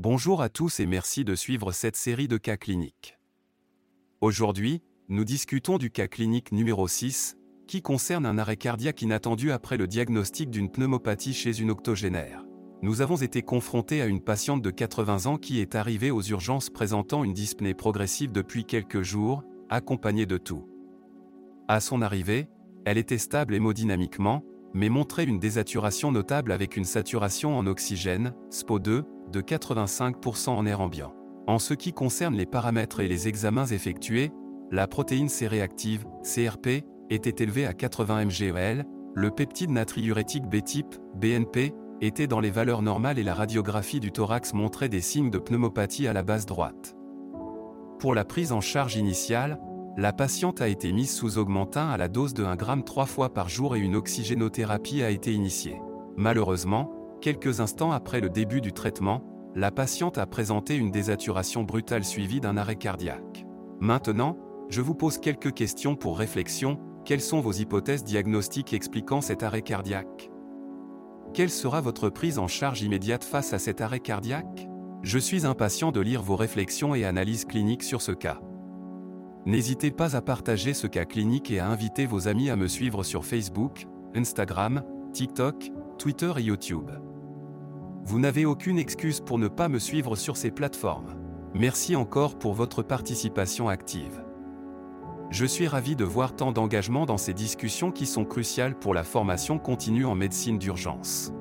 Bonjour à tous et merci de suivre cette série de cas cliniques. Aujourd'hui, nous discutons du cas clinique numéro 6, qui concerne un arrêt cardiaque inattendu après le diagnostic d'une pneumopathie chez une octogénaire. Nous avons été confrontés à une patiente de 80 ans qui est arrivée aux urgences présentant une dyspnée progressive depuis quelques jours, accompagnée de tout. À son arrivée, elle était stable hémodynamiquement, mais montrait une désaturation notable avec une saturation en oxygène, SPO2, de 85% en air ambiant. En ce qui concerne les paramètres et les examens effectués, la protéine C-réactive, CRP, était élevée à 80 mgl, le peptide natriurétique B-type, BNP, était dans les valeurs normales et la radiographie du thorax montrait des signes de pneumopathie à la base droite. Pour la prise en charge initiale, la patiente a été mise sous augmentin à la dose de 1 g 3 fois par jour et une oxygénothérapie a été initiée. Malheureusement, Quelques instants après le début du traitement, la patiente a présenté une désaturation brutale suivie d'un arrêt cardiaque. Maintenant, je vous pose quelques questions pour réflexion. Quelles sont vos hypothèses diagnostiques expliquant cet arrêt cardiaque? Quelle sera votre prise en charge immédiate face à cet arrêt cardiaque? Je suis impatient de lire vos réflexions et analyses cliniques sur ce cas. N'hésitez pas à partager ce cas clinique et à inviter vos amis à me suivre sur Facebook, Instagram, TikTok, Twitter et YouTube. Vous n'avez aucune excuse pour ne pas me suivre sur ces plateformes. Merci encore pour votre participation active. Je suis ravi de voir tant d'engagement dans ces discussions qui sont cruciales pour la formation continue en médecine d'urgence.